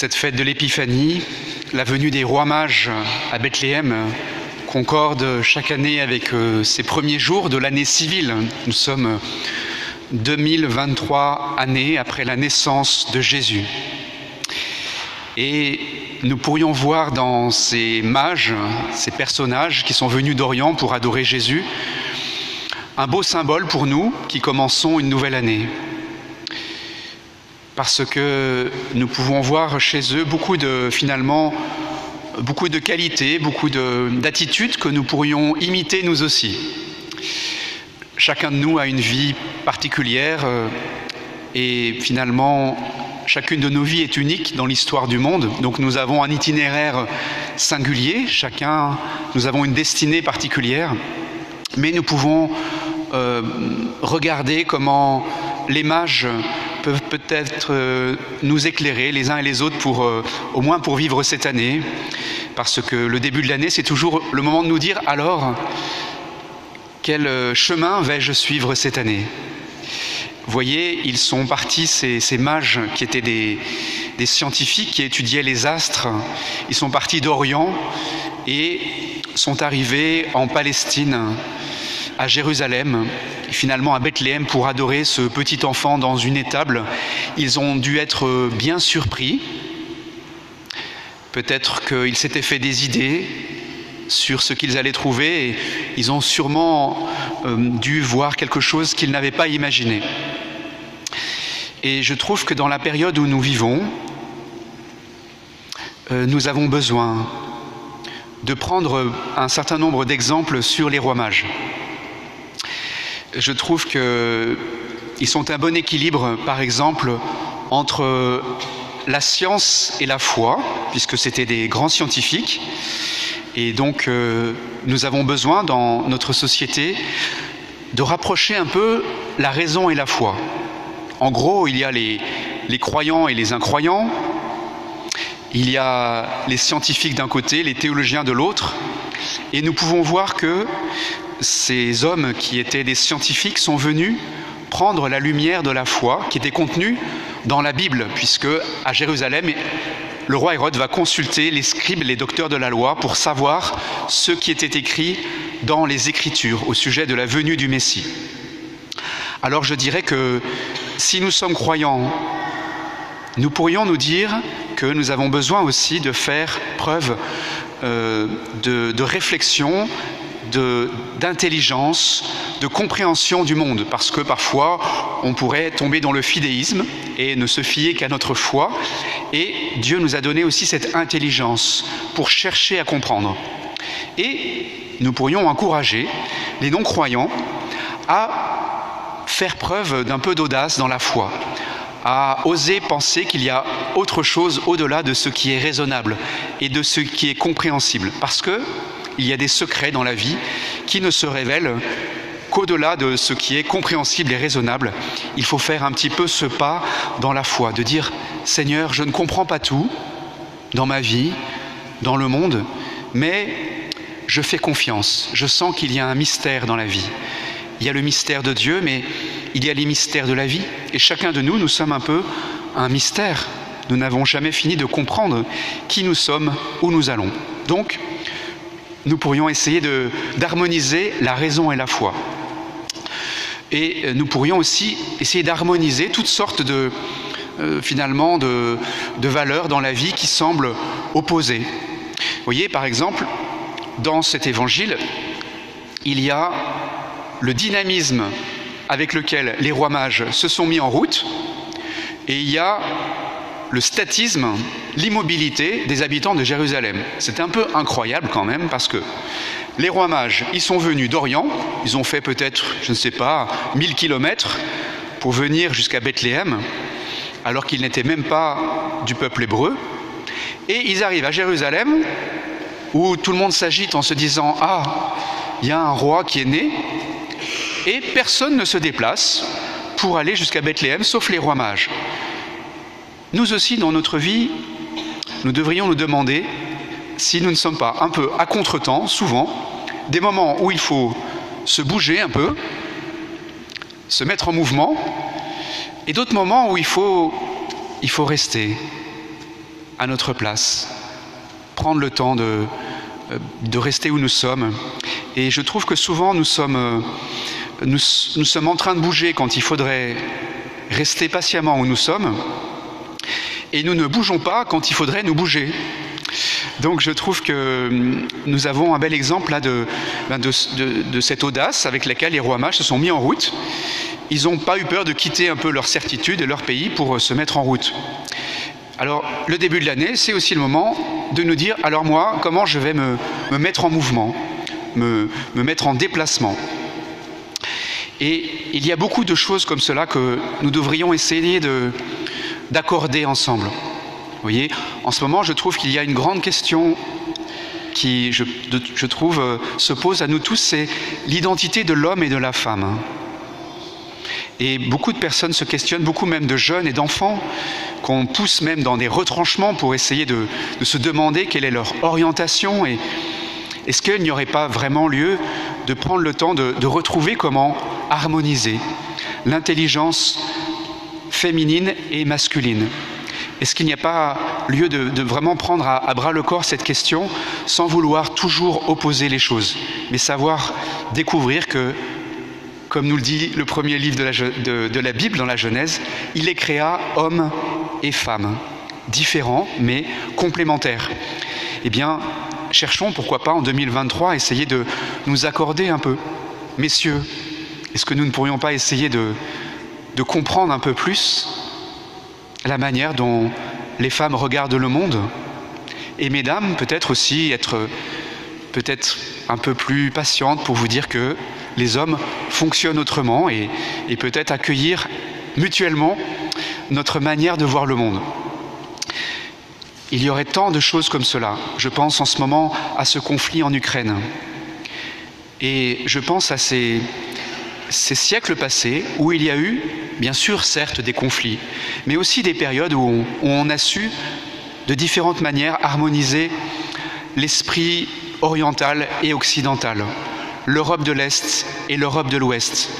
Cette fête de l'Épiphanie, la venue des rois mages à Bethléem, concorde chaque année avec euh, ces premiers jours de l'année civile. Nous sommes 2023 années après la naissance de Jésus. Et nous pourrions voir dans ces mages, ces personnages qui sont venus d'Orient pour adorer Jésus, un beau symbole pour nous qui commençons une nouvelle année. Parce que nous pouvons voir chez eux beaucoup de, finalement, beaucoup de qualités, beaucoup d'attitudes que nous pourrions imiter nous aussi. Chacun de nous a une vie particulière euh, et finalement chacune de nos vies est unique dans l'histoire du monde. Donc nous avons un itinéraire singulier, chacun, nous avons une destinée particulière, mais nous pouvons euh, regarder comment les mages peuvent peut-être euh, nous éclairer les uns et les autres pour euh, au moins pour vivre cette année. Parce que le début de l'année c'est toujours le moment de nous dire alors quel chemin vais-je suivre cette année? Voyez, ils sont partis, ces, mages qui étaient des, des, scientifiques qui étudiaient les astres, ils sont partis d'Orient et sont arrivés en Palestine, à Jérusalem, finalement à Bethléem pour adorer ce petit enfant dans une étable. Ils ont dû être bien surpris. Peut-être qu'ils s'étaient fait des idées sur ce qu'ils allaient trouver et ils ont sûrement euh, dû voir quelque chose qu'ils n'avaient pas imaginé. Et je trouve que dans la période où nous vivons, euh, nous avons besoin de prendre un certain nombre d'exemples sur les rois mages. Je trouve qu'ils sont un bon équilibre, par exemple, entre la science et la foi, puisque c'était des grands scientifiques. Et donc, euh, nous avons besoin dans notre société de rapprocher un peu la raison et la foi. En gros, il y a les, croyants et les incroyants, il y a les scientifiques d'un côté, les théologiens de l'autre, et nous pouvons voir que ces hommes qui étaient des scientifiques sont venus prendre la lumière de la foi qui était contenue dans la Bible, puisque à Jérusalem, le roi Hérode va consulter les scribes, les docteurs de la loi, pour savoir ce qui était écrit dans les Écritures au sujet de la venue du Messie. Alors je dirais que si nous sommes croyants, nous pourrions nous dire que nous avons besoin aussi de faire preuve euh, de, réflexion, d'intelligence, de, compréhension du monde, parce que parfois on pourrait tomber dans le fidéisme et ne se fier qu'à notre foi, et Dieu nous a donné aussi cette intelligence pour chercher à comprendre. Et nous pourrions encourager les non-croyants à faire preuve d'un peu d'audace dans la foi, à oser penser qu'il y a autre chose au-delà de ce qui est raisonnable et de ce qui est compréhensible. Parce que il y a des secrets dans la vie qui ne se révèlent qu'au-delà de ce qui est compréhensible et raisonnable. Il faut faire un petit peu ce pas dans la foi, de dire Seigneur, je ne comprends pas tout dans ma vie, dans le monde, mais je fais confiance. Je sens qu'il y a un mystère dans la vie. Il y a le mystère de Dieu, mais il y a les mystères de la vie. Et chacun de nous, nous sommes un peu un mystère. Nous n'avons jamais fini de comprendre qui nous sommes, où nous allons. Donc, nous pourrions essayer d'harmoniser la raison et la foi. Et euh, nous pourrions aussi essayer d'harmoniser toutes sortes de, euh, finalement, de, valeurs dans la vie qui semblent opposées. Vous voyez, par exemple, dans cet évangile, il y a le dynamisme avec lequel les rois mages se sont mis en route, et il y a le statisme, l'immobilité des habitants de Jérusalem. C'est un peu incroyable quand même, parce que les rois mages, ils sont venus d'Orient, ils ont fait peut-être, je ne sais pas, 1000 kilomètres pour venir jusqu'à Bethléem, alors qu'ils n'étaient même pas du peuple hébreu, et ils arrivent à Jérusalem, où tout le monde s'agite en se disant Ah, il y a un roi qui est né, et personne ne se déplace pour aller jusqu'à Bethléem, sauf les rois mages. Nous aussi, dans notre vie, nous devrions nous demander si nous ne sommes pas un peu à contre-temps, souvent, des moments où il faut se bouger un peu, se mettre en mouvement, et d'autres moments où il faut, il faut rester à notre place, prendre le temps de, de rester où nous sommes. Et je trouve que souvent nous sommes, nous sommes en train de bouger quand il faudrait rester patiemment où nous sommes, et nous ne bougeons pas quand il faudrait nous bouger. Donc je trouve que hum, nous avons un bel exemple là de, ben de, de, de cette audace avec laquelle les rois mages se sont mis en route. Ils n'ont pas eu peur de quitter un peu leur certitude et leur pays pour euh, se mettre en route. Alors le début de l'année, c'est aussi le moment de nous dire, alors moi, comment je vais me, me mettre en mouvement, me, me mettre en déplacement. Et il y a beaucoup de choses comme cela que nous devrions essayer d'accorder ensemble. Voyez, en ce moment, je trouve qu'il y a une grande question qui, je, trouve, euh, se pose à nous tous, c'est l'identité de l'homme et de la femme. Et beaucoup de personnes se questionnent, beaucoup même de jeunes et d'enfants, qu'on pousse même dans des retranchements pour essayer de, se demander quelle est leur orientation et est-ce qu'il n'y aurait pas vraiment lieu de prendre le temps de retrouver comment harmoniser l'intelligence féminine et masculine Est-ce qu'il n'y a pas lieu de, vraiment prendre à, bras le corps cette question sans vouloir toujours opposer les choses, mais savoir découvrir que, comme nous le dit le premier livre de la, de, de la Bible dans la Genèse, il les créa hommes et femmes, différents mais complémentaires. Eh bien, cherchons, pourquoi pas, en 2023, essayer de nous accorder un peu. Messieurs, est-ce que nous ne pourrions pas essayer de, de comprendre un peu plus la manière dont les femmes regardent le monde Et mesdames, peut-être aussi être peut-être un peu plus patiente pour vous dire que les hommes fonctionnent autrement et, et peut-être accueillir mutuellement notre manière de voir le monde. Il y aurait tant de choses comme cela. Je pense en ce moment à ce conflit en Ukraine. Et je pense à ces, ces siècles passés où il y a eu, bien sûr, certes, des conflits, mais aussi des périodes où on, a su, de différentes manières, harmoniser l'esprit oriental et occidental, l'Europe de l'Est et l'Europe de l'Ouest.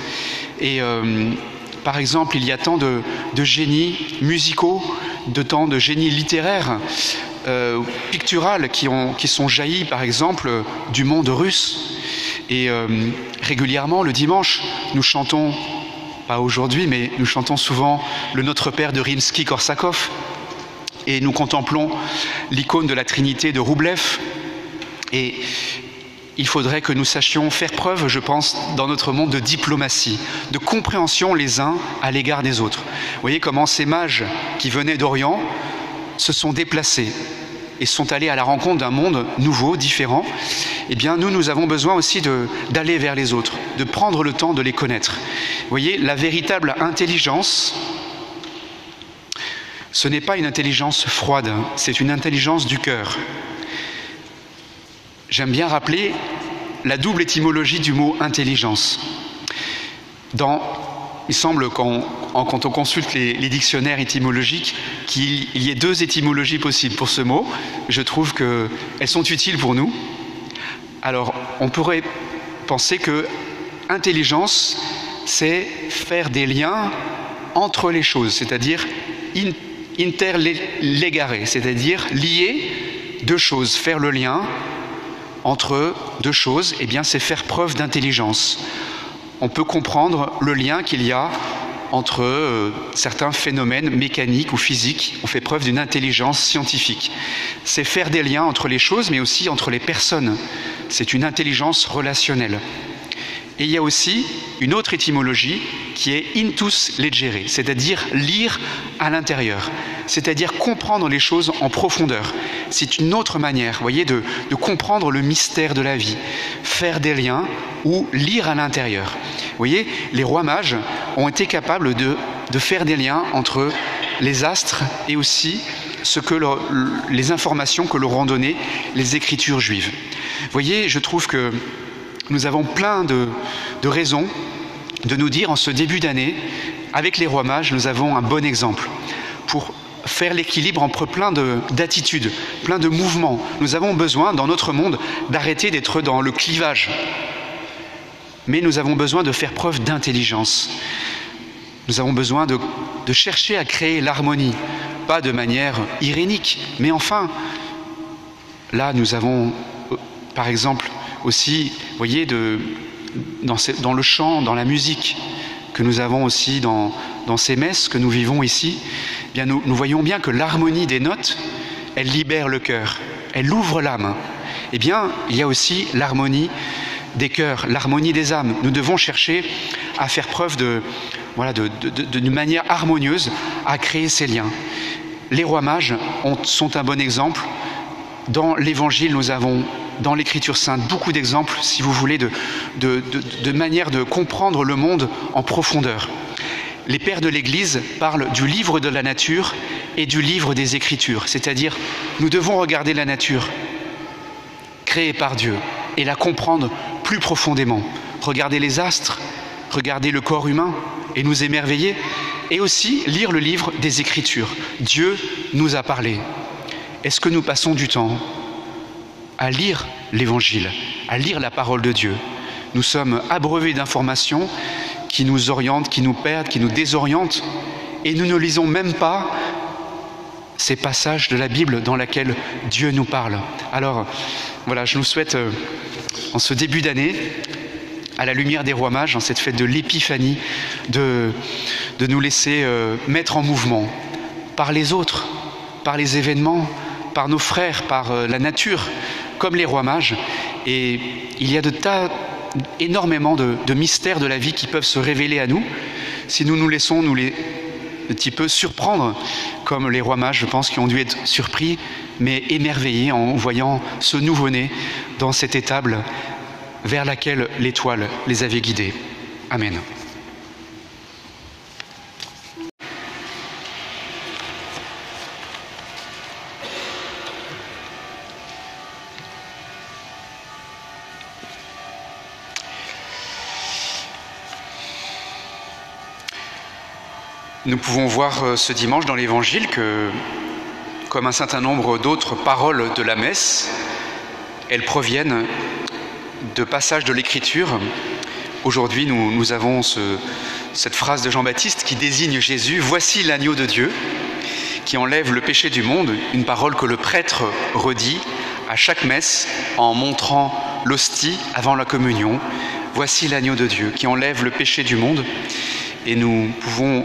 Et euh, par exemple, il y a tant de, de génies musicaux, de tant de génies littéraires, euh, picturales qui, ont, qui sont jaillis, par exemple, du monde russe. Et euh, régulièrement, le dimanche, nous chantons, pas aujourd'hui, mais nous chantons souvent le Notre Père de Rimsky-Korsakov. Et nous contemplons l'icône de la Trinité de Roublev. Et il faudrait que nous sachions faire preuve, je pense, dans notre monde de diplomatie, de compréhension les uns à l'égard des autres. Vous voyez comment ces mages qui venaient d'Orient se sont déplacés et sont allés à la rencontre d'un monde nouveau, différent. Eh bien, nous, nous avons besoin aussi d'aller vers les autres, de prendre le temps de les connaître. Vous voyez, la véritable intelligence, ce n'est pas une intelligence froide, c'est une intelligence du cœur. J'aime bien rappeler la double étymologie du mot intelligence. Dans, il semble quand, quand on consulte les, dictionnaires étymologiques qu'il y ait deux étymologies possibles pour ce mot. Je trouve qu'elles sont utiles pour nous. Alors, on pourrait penser que intelligence, c'est faire des liens entre les choses, c'est-à-dire in, interlégaré, c'est-à-dire lier deux choses, faire le lien entre deux choses, eh bien, c'est faire preuve d'intelligence. On peut comprendre le lien qu'il y a entre euh, certains phénomènes mécaniques ou physiques. On fait preuve d'une intelligence scientifique. C'est faire des liens entre les choses, mais aussi entre les personnes. C'est une intelligence relationnelle. Et il y a aussi une autre étymologie qui est intus legere, c'est-à-dire lire à l'intérieur, c'est-à-dire comprendre les choses en profondeur. C'est une autre manière, voyez, de, comprendre le mystère de la vie, faire des liens ou lire à l'intérieur. Vous voyez, les rois mages ont été capables de, faire des liens entre les astres et aussi ce que les informations que leur ont données les écritures juives. Vous voyez, je trouve que nous avons plein de, raisons de nous dire en ce début d'année, avec les rois mages, nous avons un bon exemple pour faire l'équilibre entre plein d'attitudes, plein de mouvements. Nous avons besoin, dans notre monde, d'arrêter d'être dans le clivage. Mais nous avons besoin de faire preuve d'intelligence. Nous avons besoin de, de chercher à créer l'harmonie, pas de manière irénique, mais enfin, là nous avons euh, par exemple aussi, voyez, dans, le chant, dans la musique que nous avons aussi dans, ces messes que nous vivons ici, eh bien nous, voyons bien que l'harmonie des notes, elle libère le cœur, elle ouvre l'âme. Eh bien, il y a aussi l'harmonie des cœurs, l'harmonie des âmes. Nous devons chercher à faire preuve de, voilà, d'une manière harmonieuse à créer ces liens. Les rois mages ont- sont un bon exemple. Dans l'Évangile, nous avons, dans l'Écriture sainte, beaucoup d'exemples, si vous voulez, de, de, de, de manière de comprendre le monde en profondeur. Les pères de l'Église parlent du livre de la nature et du livre des Écritures, c'est-à-dire nous devons regarder la nature créée par Dieu et la comprendre plus profondément. Regarder les astres, regarder le corps humain et nous émerveiller, et aussi lire le livre des Écritures. Dieu nous a parlé. Est-ce que nous passons du temps à lire l'Évangile, à lire la parole de Dieu Nous sommes abreuvés d'informations qui nous orientent, qui nous perdent, qui nous désorientent, et nous ne lisons même pas ces passages de la Bible dans lesquels Dieu nous parle. Alors, voilà, je nous souhaite, euh, en ce début d'année, à la lumière des rois mages, en cette fête de l'épiphanie, de, de nous laisser euh, mettre en mouvement par les autres, par les événements, par nos frères, par euh, la nature, comme les rois mages. Et il y a de tas, énormément de, mystères de la vie qui peuvent se révéler à nous si nous nous laissons nous les un petit peu surprendre, comme les rois mages, je pense, qui ont dû être surpris, mais émerveillés en voyant ce nouveau-né dans cette étable vers laquelle l'étoile les avait guidés. Amen. Nous pouvons voir euh, ce dimanche dans l'Évangile que, comme un certain nombre d'autres paroles de la messe, elles proviennent de passages de l'Écriture. Aujourd'hui, nous, avons ce- cette phrase de Jean-Baptiste qui désigne Jésus, Voici l'agneau de Dieu qui enlève le péché du monde, une parole que le prêtre redit à chaque messe en montrant l'hostie avant la communion. Voici l'agneau de Dieu qui enlève le péché du monde. Et nous pouvons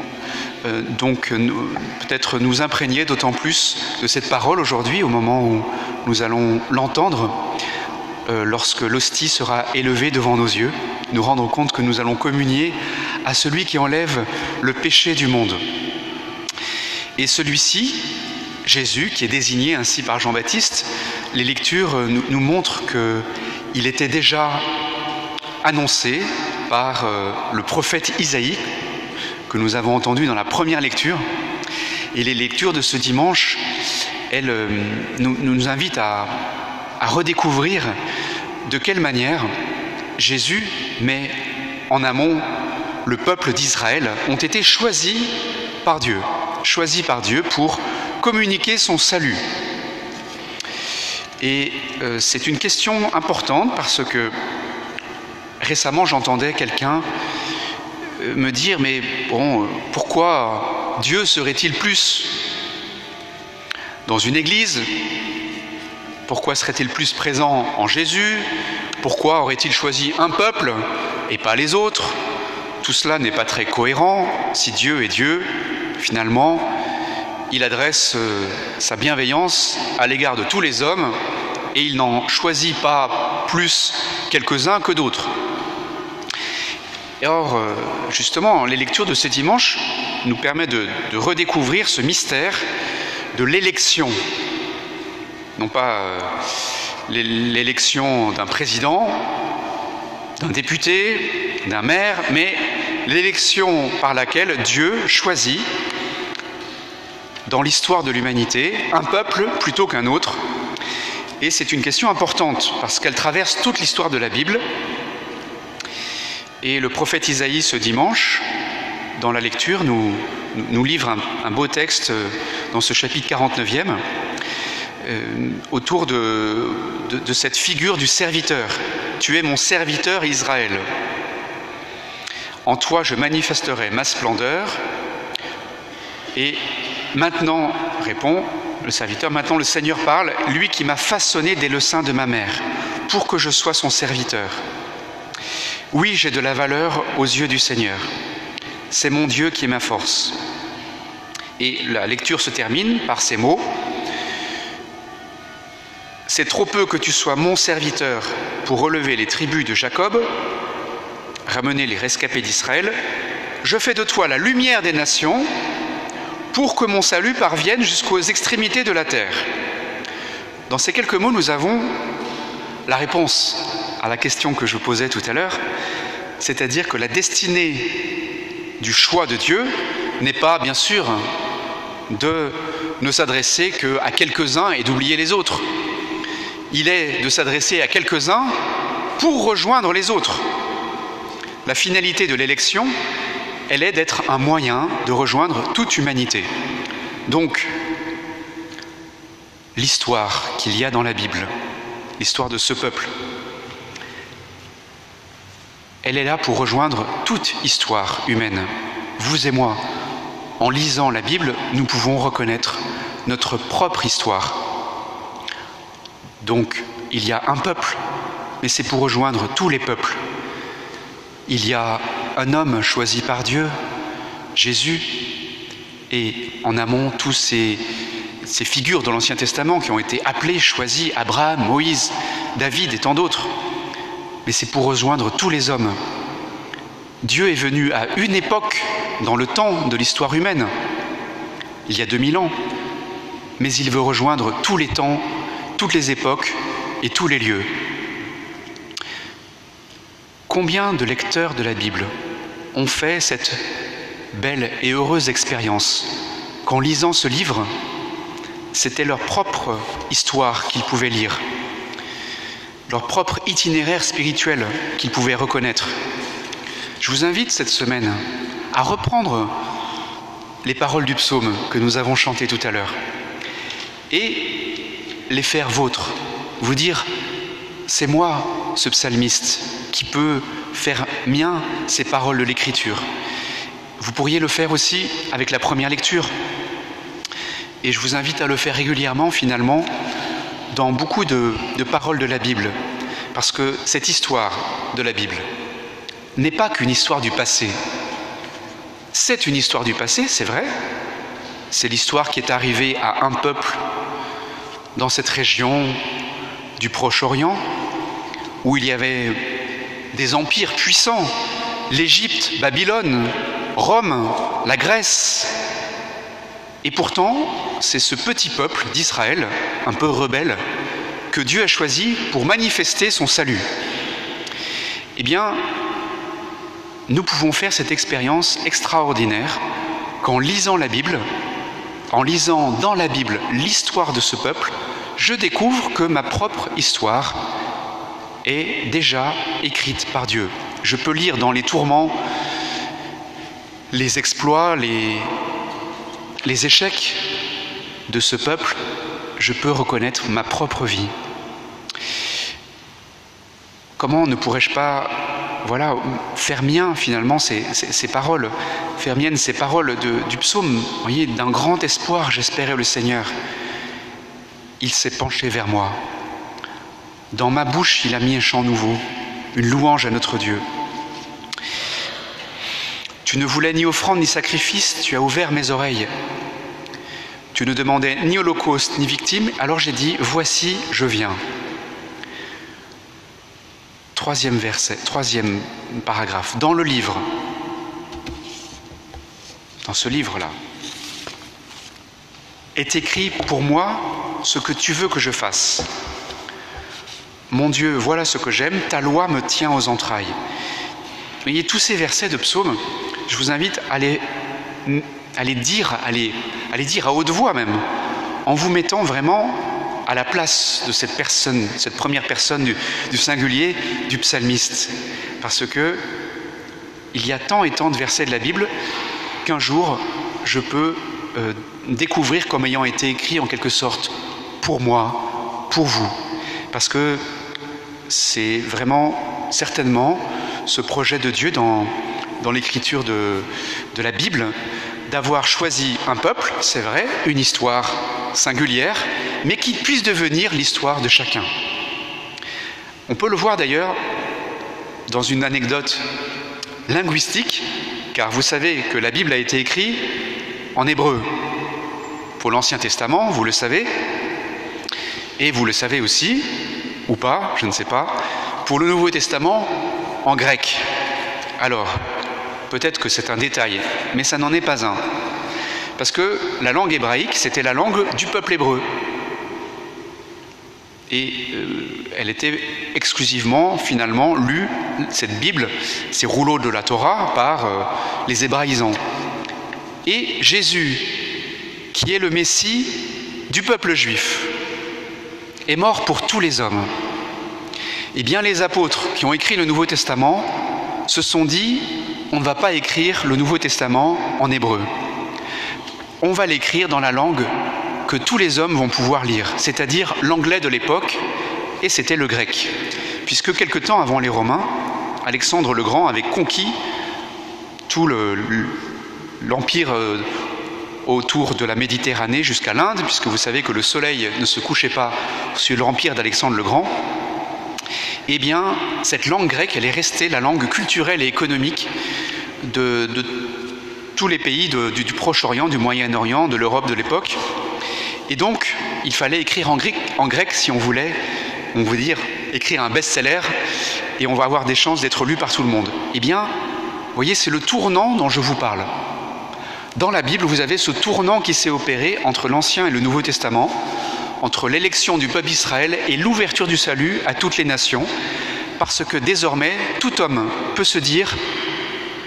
donc nous- peut-être nous imprégner d'autant plus de cette parole aujourd'hui au moment où nous allons l'entendre euh, lorsque l'hostie sera élevée devant nos yeux, nous rendre compte que nous allons communier à celui qui enlève le péché du monde. Et celui-ci, Jésus, qui est désigné ainsi par Jean-Baptiste, les lectures euh, nous, nous montrent qu'il était déjà annoncé par euh, le prophète Isaïe, que nous avons entendu dans la première lecture. Et les lectures de ce dimanche, elles euh, nous, invitent à, redécouvrir de quelle manière Jésus met en amont le peuple d'Israël, ont été choisis par Dieu, choisis par Dieu pour communiquer son salut. Et euh, c'est une question importante parce que récemment j'entendais quelqu'un me dire mais bon euh, pourquoi Dieu serait-il plus dans une église? Pourquoi serait-il plus présent en Jésus? Pourquoi aurait-il choisi un peuple et pas les autres? Tout cela n'est pas très cohérent. Si Dieu est Dieu, finalement, il adresse euh, sa bienveillance à l'égard de tous les hommes et il n'en choisit pas plus quelques-uns que d'autres. Or, euh, justement, les lectures de ce dimanche nous permettent de, redécouvrir ce mystère de l'élection non pas euh, l'é- l'élection d'un président, d'un député, d'un maire, mais l'élection par laquelle Dieu choisit dans l'histoire de l'humanité un peuple plutôt qu'un autre. Et c'est une question importante parce qu'elle traverse toute l'histoire de la Bible. Et le prophète Isaïe ce dimanche, dans la lecture, nous, livre un, beau texte euh, dans ce chapitre 49e euh, autour de, de- de cette figure du serviteur. Tu es mon serviteur Israël. En toi je manifesterai ma splendeur. Et maintenant, répond le serviteur, maintenant le Seigneur parle, lui qui m'a façonné dès le sein de ma mère, pour que je sois son serviteur. Oui, j'ai de la valeur aux yeux du Seigneur. C'est mon Dieu qui est ma force. Et la lecture se termine par ces mots. C'est trop peu que tu sois mon serviteur pour relever les tribus de Jacob, ramener les rescapés d'Israël. Je fais de toi la lumière des nations pour que mon salut parvienne jusqu'aux extrémités de la terre. Dans ces quelques mots, nous avons la réponse à la question que je posais tout à l'heure, c'est-à-dire que la destinée du choix de Dieu n'est pas, bien sûr, de ne s'adresser qu'à quelques-uns et d'oublier les autres. Il est de s'adresser à quelques-uns pour rejoindre les autres. La finalité de l'élection, elle est d'être un moyen de rejoindre toute humanité. Donc, l'histoire qu'il y a dans la Bible, l'histoire de ce peuple, elle est là pour rejoindre toute histoire humaine. Vous et moi, en lisant la Bible, nous pouvons reconnaître notre propre histoire. Donc, il y a un peuple, mais c'est pour rejoindre tous les peuples. Il y a un homme choisi par Dieu, Jésus, et en amont tous ces, figures de l'Ancien Testament qui ont été appelées, choisies, Abraham, Moïse, David et tant d'autres mais c'est pour rejoindre tous les hommes. Dieu est venu à une époque dans le temps de l'histoire humaine, il y a 2000 ans, mais il veut rejoindre tous les temps, toutes les époques et tous les lieux. Combien de lecteurs de la Bible ont fait cette belle et heureuse expérience qu'en lisant ce livre, c'était leur propre histoire qu'ils pouvaient lire? Leur propre itinéraire spirituel qu'ils pouvaient reconnaître. Je vous invite cette semaine à reprendre les paroles du psaume que nous avons chanté tout à l'heure et les faire vôtres. Vous dire, c'est moi, ce psalmiste, qui peut faire mien ces paroles de l'Écriture. Vous pourriez le faire aussi avec la première lecture. Et je vous invite à le faire régulièrement finalement dans beaucoup de, paroles de la Bible, parce que cette histoire de la Bible n'est pas qu'une histoire du passé. C'est une histoire du passé, c'est vrai. C'est l'histoire qui est arrivée à un peuple dans cette région du Proche-Orient, où il y avait des empires puissants, l'Égypte, Babylone, Rome, la Grèce. Et pourtant, c'est ce petit peuple d'Israël, un peu rebelle, que Dieu a choisi pour manifester son salut. Eh bien, nous pouvons faire cette expérience extraordinaire qu'en lisant la Bible, en lisant dans la Bible l'histoire de ce peuple, je découvre que ma propre histoire est déjà écrite par Dieu. Je peux lire dans les tourments les exploits, les, les échecs de ce peuple, je peux reconnaître ma propre vie. Comment ne pourrais-je pas voilà, faire mien finalement ces, paroles, faire mienne ces paroles du psaume, voyez, d'un grand espoir, j'espérais le Seigneur. Il s'est penché vers moi. Dans ma bouche, il a mis un chant nouveau, une louange à notre Dieu. Tu ne voulais ni offrande ni sacrifice, tu as ouvert mes oreilles. Tu ne demandais ni holocauste ni victime, alors j'ai dit, voici, je viens. Troisième verset, troisième paragraphe, dans le livre, dans ce livre-là, est écrit pour moi ce que tu veux que je fasse. Mon Dieu, voilà ce que j'aime, ta loi me tient aux entrailles. Voyez, tous ces versets de psaume, je vous invite à les dire, à les, dire à haute voix même, en vous mettant vraiment à la place de cette personne, cette première personne du, singulier, du psalmiste. Parce que il y a tant et tant de versets de la Bible qu'un jour je peux euh, découvrir comme ayant été écrit en quelque sorte pour moi, pour vous. Parce que c'est vraiment certainement ce projet de Dieu dans, dans l'écriture de, la Bible, d'avoir choisi un peuple, c'est vrai, une histoire singulière, mais qui puisse devenir l'histoire de chacun. On peut le voir d'ailleurs dans une anecdote linguistique, car vous savez que la Bible a été écrite en hébreu pour l'Ancien Testament, vous le savez, et vous le savez aussi, ou pas, je ne sais pas, pour le Nouveau Testament en grec. Alors, peut-être que c'est un détail, mais ça n'en est pas un. Parce que la langue hébraïque, c'était la langue du peuple hébreu. Et euh, elle était exclusivement, finalement, lue, cette Bible, ces rouleaux de la Torah, par euh, les hébraïsants. Et Jésus, qui est le Messie du peuple juif, est mort pour tous les hommes. Eh bien, les apôtres qui ont écrit le Nouveau Testament se sont dit, on ne va pas écrire le Nouveau Testament en hébreu. On va l'écrire dans la langue que tous les hommes vont pouvoir lire, c'est-à-dire l'anglais de l'époque, et c'était le grec. Puisque quelque temps avant les Romains, Alexandre le Grand avait conquis tout l'empire euh, autour de la Méditerranée jusqu'à l'Inde, puisque vous savez que le soleil ne se couchait pas sur l'empire d'Alexandre le Grand. Eh bien, cette langue grecque, elle est restée la langue culturelle et économique de, tous les pays du, Proche-Orient, du Moyen-Orient, de l'Europe de l'époque. Et donc, il fallait écrire en grec, en grec si on voulait, on veut dire, écrire un best-seller et on va avoir des chances d'être lu par tout le monde. Eh bien, vous voyez, c'est le tournant dont je vous parle. Dans la Bible, vous avez ce tournant qui s'est opéré entre l'Ancien et le Nouveau Testament, entre l'élection du peuple Israël et l'ouverture du salut à toutes les nations, parce que désormais, tout homme peut se dire,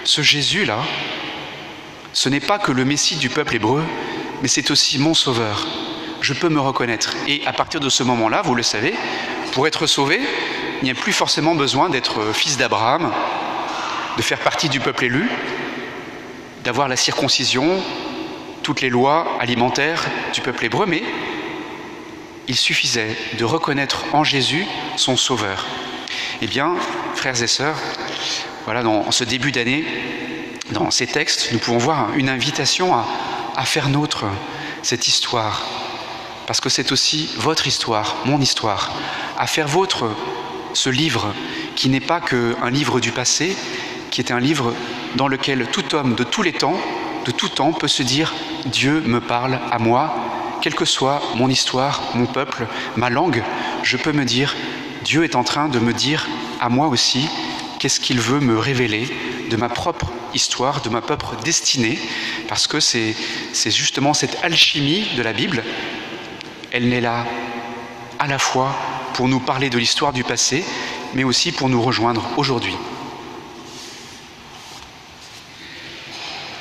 ce Jésus-là, ce n'est pas que le Messie du peuple hébreu, mais c'est aussi mon Sauveur je peux me reconnaître. Et à partir de ce moment-là, vous le savez, pour être sauvé, il n'y a plus forcément besoin d'être fils d'Abraham, de faire partie du peuple élu, d'avoir la circoncision, toutes les lois alimentaires du peuple hébreu, mais il suffisait de reconnaître en Jésus son Sauveur. Eh bien, frères et sœurs, voilà, dans ce début d'année, dans ces textes, nous pouvons voir une invitation à, à faire nôtre cette histoire parce que c'est aussi votre histoire, mon histoire, à faire vôtre ce livre qui n'est pas qu'un livre du passé, qui est un livre dans lequel tout homme de tous les temps, de tout temps, peut se dire Dieu me parle à moi, quelle que soit mon histoire, mon peuple, ma langue, je peux me dire Dieu est en train de me dire à moi aussi qu'est-ce qu'il veut me révéler de ma propre histoire, de ma propre destinée, parce que c'est justement cette alchimie de la Bible elle n'est là à la fois pour nous parler de l'histoire du passé, mais aussi pour nous rejoindre aujourd'hui.